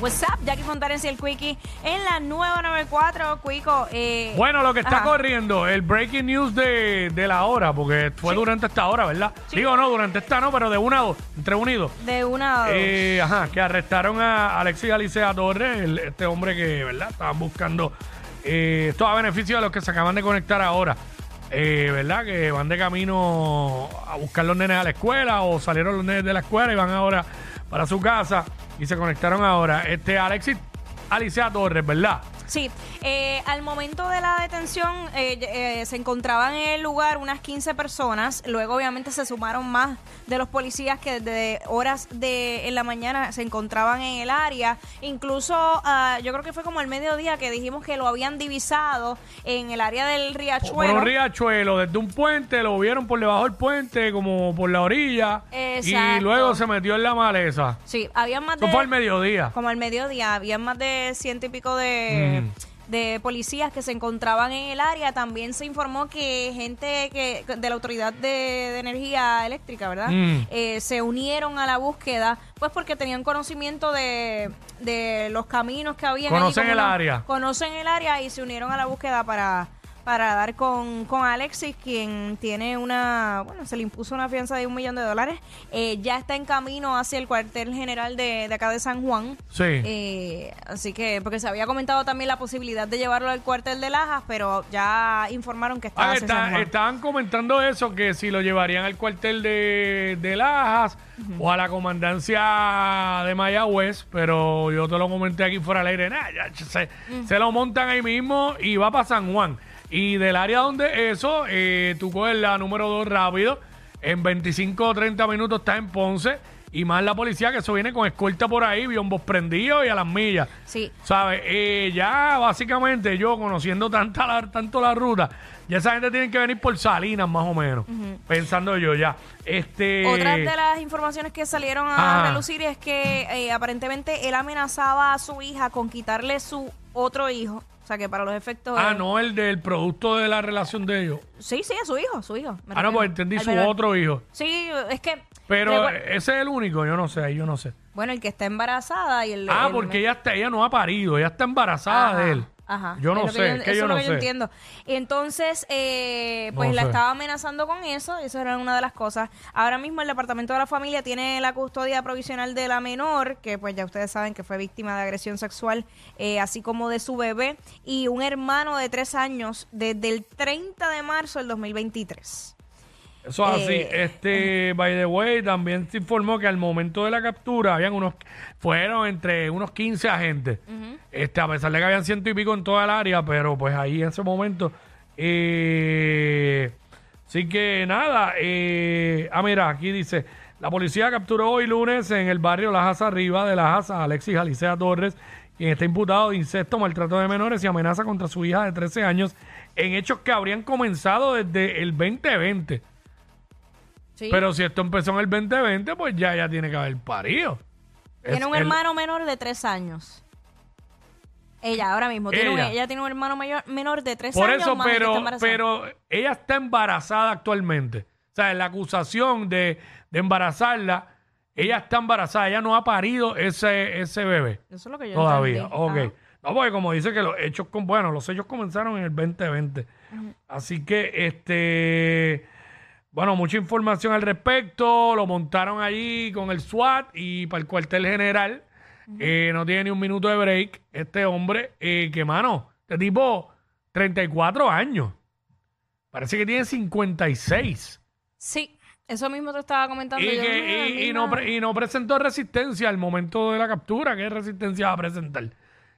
What's up, Jackie Fontanes y el Quickie en la nueva 94, Quico. Eh, Bueno, lo que está ajá. corriendo, el breaking news de, de la hora, porque fue durante esta hora, ¿verdad? Digo, no, durante esta no, pero de una a dos, entre unidos. De una a dos. Eh, ajá, que arrestaron a Alexis Alicea Torres, el- este hombre que, ¿verdad? Estaban buscando eh, esto a beneficio de los que se acaban de conectar ahora. Eh, ¿Verdad? Que van de camino a buscar los nenes a la escuela o salieron los nenes de la escuela y van ahora para su casa y se conectaron ahora. Este Alexis Alicea Torres, ¿verdad? Sí, eh, al momento de la detención eh, eh, se encontraban en el lugar unas 15 personas, luego obviamente se sumaron más de los policías que desde horas de en la mañana se encontraban en el área, incluso ah, yo creo que fue como al mediodía que dijimos que lo habían divisado en el área del Por riachuelo. un riachuelo, desde un puente, lo vieron por debajo del puente, como por la orilla. Y luego se metió en la maleza. Sí, había más Eso de... fue al mediodía. Como al mediodía, había más de ciento y pico de, Mm. De policías que se encontraban en el área. También se informó que gente que de la Autoridad de, de Energía Eléctrica, ¿verdad? Mm. Eh, se unieron a la búsqueda, pues porque tenían conocimiento de, de los caminos que había. Conocen el área. Conocen el área y se unieron a la búsqueda para para dar con, con Alexis, quien tiene una, bueno, se le impuso una fianza de un millón de dólares. Eh, ya está en camino hacia el cuartel general de, de acá de San Juan. Sí. Eh, así que, porque se había comentado también la posibilidad de llevarlo al cuartel de Lajas, pero ya informaron que estaba Ah, hacia está- San Juan. estaban comentando eso, que si lo llevarían al cuartel de, de Lajas o a la comandancia de Mayagüez, pero yo te lo comenté aquí fuera del aire, nah, ya, se, se lo montan ahí mismo y va para San Juan. Y del área donde eso, eh, tú coges la número 2 rápido, en 25 o 30 minutos estás en Ponce. Y más la policía que eso viene con escolta por ahí, biombos prendidos y a las millas. Sí. ¿Sabes? Eh, ya básicamente yo conociendo tanta la- tanto la ruta, ya esa gente tiene que venir por Salinas más o menos. Pensando yo ya. Este. Otra de las informaciones que salieron a Ah. relucir es que eh, aparentemente él amenazaba a su hija con quitarle su otro hijo. Sea, que para los efectos... Ah, no, el del producto de la relación de ellos. Sí, sí, a su hijo, su hijo. me Ah, no, refiero. pues entendí Al su menor. otro hijo. Sí, es que... Pero ese es el único, yo no sé, ahí yo no sé. bueno, el que está embarazada y el... Ah, el- porque ella está, ella no ha parido, ella está embarazada Ajá, de él. Ajá. Yo no Es sé, es que eso yo es lo no que sé. entiendo. Entonces, eh, pues No la sé. estaba amenazando con eso, eso era una de las cosas. Ahora mismo el Departamento de la Familia tiene la custodia provisional de la menor, que pues ya ustedes saben que fue víctima de agresión sexual, eh, así como de su bebé, y un hermano de tres años desde el 30 de marzo del 2023. Eso es así. Eh, Este, by the way, también se informó que al momento de la captura habían unos, fueron entre unos 15 agentes. Este, a pesar de que habían ciento y pico en toda el área, pero pues ahí en ese momento. Eh, así que nada. Eh, ah, mira, aquí dice: la policía capturó hoy lunes en el barrio Lajas Arriba de Lajas a Alexis Alicea Torres, quien está imputado de incesto, maltrato de menores y amenaza contra su hija de 13 años en hechos que habrían comenzado desde el 2020. Sí. Pero si esto empezó en el 2020, pues ya ya tiene que haber parido. tiene Es un el- hermano menor de tres años. Ella ahora mismo tiene un, Ella. ella tiene un hermano mayor, menor de tres Por años. eso, más el que está pero, embarazada. pero ella está embarazada actualmente. O sea, la acusación de, de embarazarla, ella está embarazada, ella no ha parido ese, ese bebé Eso es lo que yo todavía. entendí. Ok. Ajá. No, porque como dice que los hechos, con, bueno, los hechos comenzaron en el 2020. Así que, este, bueno, mucha información al respecto. Lo montaron allí con el SWAT y para el cuartel general. Eh, no tiene ni un minuto de break. Este hombre, eh, que mano, este tipo, 34 años. Parece que tiene 56. Sí, eso mismo te estaba comentando. Y, yo, que- "Mira, y- y mira". no, pre- y no presentó resistencia al momento de la captura. ¿Qué resistencia va a presentar?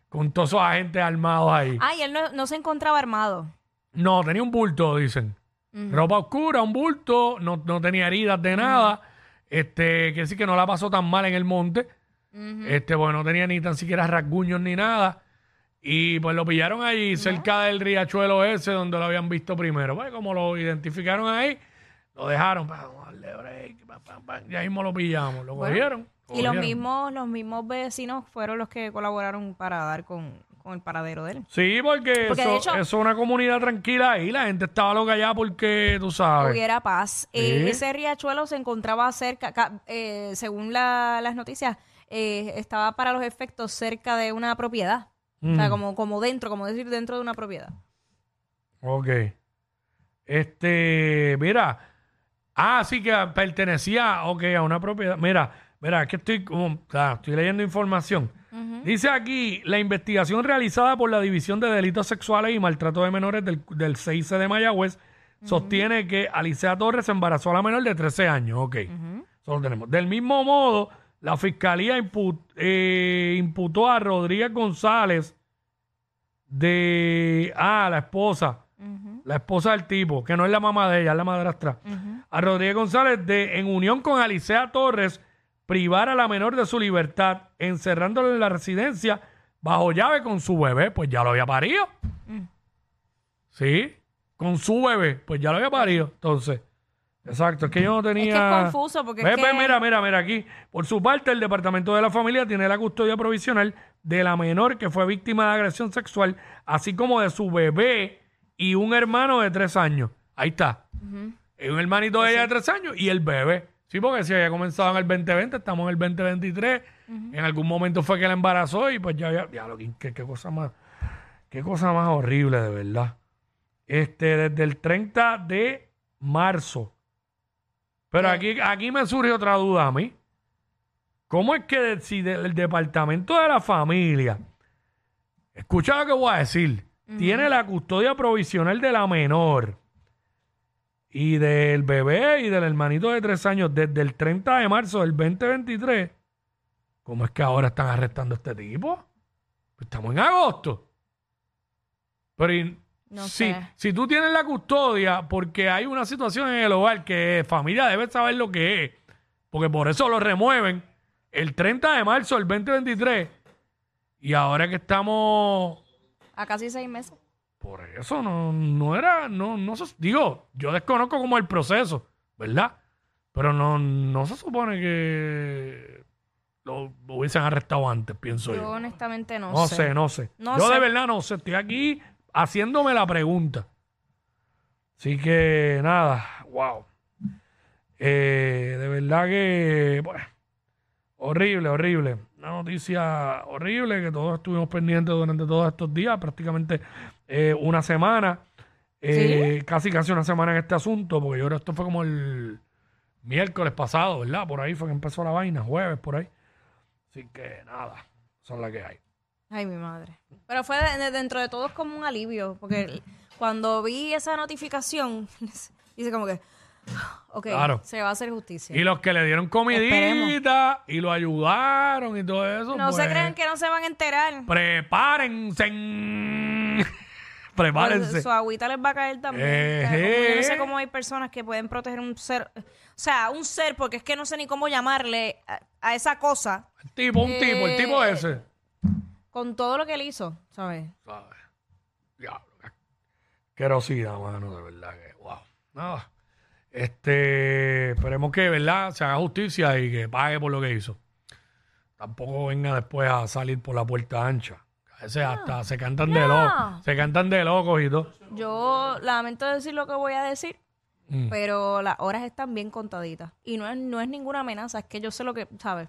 Con todos esos agentes armados ahí. Ah, y él no, no se encontraba armado. No, tenía un bulto, dicen. Ropa oscura, un bulto, no, no tenía heridas de nada. Este, que sí que no la pasó tan mal en el monte. Este, bueno, no tenía ni tan siquiera rasguños ni nada. Y pues lo pillaron ahí cerca del riachuelo ese donde lo habían visto primero. Pues como lo identificaron ahí, lo dejaron. vamos darle break, Ya mismo lo pillamos, lo Bueno, cogieron. Y los mismos, los mismos vecinos fueron los que colaboraron para dar con, con el paradero de él. Sí, porque, Porque eso, de hecho- eso es una comunidad tranquila ahí. La gente estaba loca allá porque, tú sabes. Hubiera paz. Sí. Eh, ese riachuelo se encontraba cerca, ca- eh, según la- las noticias, eh, estaba para los efectos cerca de una propiedad. O sea, como, como dentro, como decir dentro de una propiedad. Ok. Este, mira. Ah, sí que pertenecía, ok, a una propiedad. Mira, mira, que estoy, como, claro, estoy leyendo información. Dice aquí, la investigación realizada por la División de Delitos Sexuales y Maltrato de Menores del, del 6 de Mayagüez sostiene que Alicia Torres embarazó a la menor de 13 años. Ok, eso lo tenemos. Del mismo modo, la Fiscalía eh, imputó a Rodríguez González de... Ah, la esposa. La esposa del tipo, que no es la mamá de ella, es la madrastra. A Rodríguez González de, en unión con Alicea Torres, privar a la menor de su libertad, encerrándola en la residencia bajo llave con su bebé, pues ya lo había parido. Sí, con su bebé, pues ya lo había parido. Entonces, exacto, es que yo no tenía. Es que es confuso porque es ve, mira, mira, mira aquí. Por su parte, el Departamento de la Familia tiene la custodia provisional de la menor que fue víctima de agresión sexual, así como de su bebé y un hermano de tres años. Ahí está. Es un hermanito Pues de ella de tres años y el bebé. Sí, porque si había comenzado en el 2020, estamos en el 2023. En algún momento fue que la embarazó y pues ya había. Ya, lo que- qué, qué cosa más. Qué cosa más horrible, de verdad. Este, desde el 30 de marzo. Pero aquí, aquí me surge otra duda a mí. ¿Cómo es que de- si de- el departamento de la familia, escucha lo que voy a decir, tiene la custodia provisional de la menor y del bebé y del hermanito de tres años desde el 30 de marzo del 2023, ¿cómo es que ahora están arrestando a este tipo? Pues estamos en agosto. Pero y- No si, sé. si tú tienes la custodia porque hay una situación en el hogar que familia debe saber lo que es, porque por eso lo remueven el 30 de marzo del 2023 y ahora que estamos A casi seis meses. Por eso no, no era, no, no se, digo, yo desconozco como el proceso, ¿verdad? Pero no, no se supone que lo hubiesen arrestado antes, pienso Yo yo. honestamente no, No sé. sé, no sé. No yo sé. de verdad no sé, estoy aquí haciéndome la pregunta. Así que nada, wow. Eh, de verdad que, bueno, horrible, horrible. Una noticia horrible que todos estuvimos pendientes durante todos estos días, prácticamente eh, una semana, eh, casi casi una semana en este asunto, porque yo creo que esto fue como el miércoles pasado, ¿verdad? Por ahí fue que empezó la vaina, jueves, por ahí. Así que nada, son las que hay. Ay, mi madre. Pero fue de- de- dentro de todo como un alivio, porque cuando vi esa notificación, dice como que, ok, Claro. se va a hacer justicia. Y los que le dieron comidita y lo ayudaron y todo eso. no se pues, crean que no se van a enterar. Prepárense. Pues, Prepárense. su agüita les va a caer también. Eh, como yo no sé eh. cómo hay personas que pueden proteger un ser, o sea, un ser, porque es que no sé ni cómo llamarle a, a esa cosa El tipo, un tipo, el tipo Eh, ese. con todo lo que él hizo, ¿sabes? ¿Sabes? Diablo, qué asquerosidad, mano, de verdad que, wow. Nada. Este, esperemos que, ¿verdad? Se haga justicia y que pague por lo que hizo. Tampoco venga después a salir por la puerta ancha. A veces hasta se cantan de locos. Se cantan de locos y todo. Yo lamento decir lo que voy a decir, Mm. pero las horas están bien contaditas. Y no es, no es ninguna amenaza, es que yo sé lo que, ¿sabes?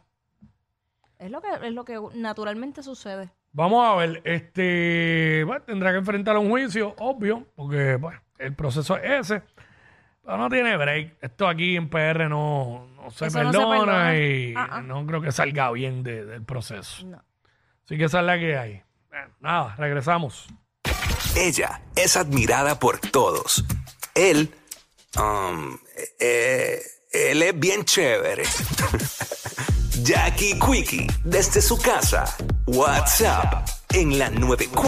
Es lo que, es lo que naturalmente sucede. Vamos a ver, este, bueno, tendrá que enfrentar un juicio, obvio, porque bueno, el proceso es ese, pero no tiene break. Esto aquí en PR no, no se Eso no se perdona y Ah, ah. no creo que salga bien de- del proceso. No. Así que esa es la que hay. Bueno, nada, regresamos. Ella es admirada por todos. Él, um, eh, él es bien chévere. Jackie Quickie, desde su casa. WhatsApp en la 94.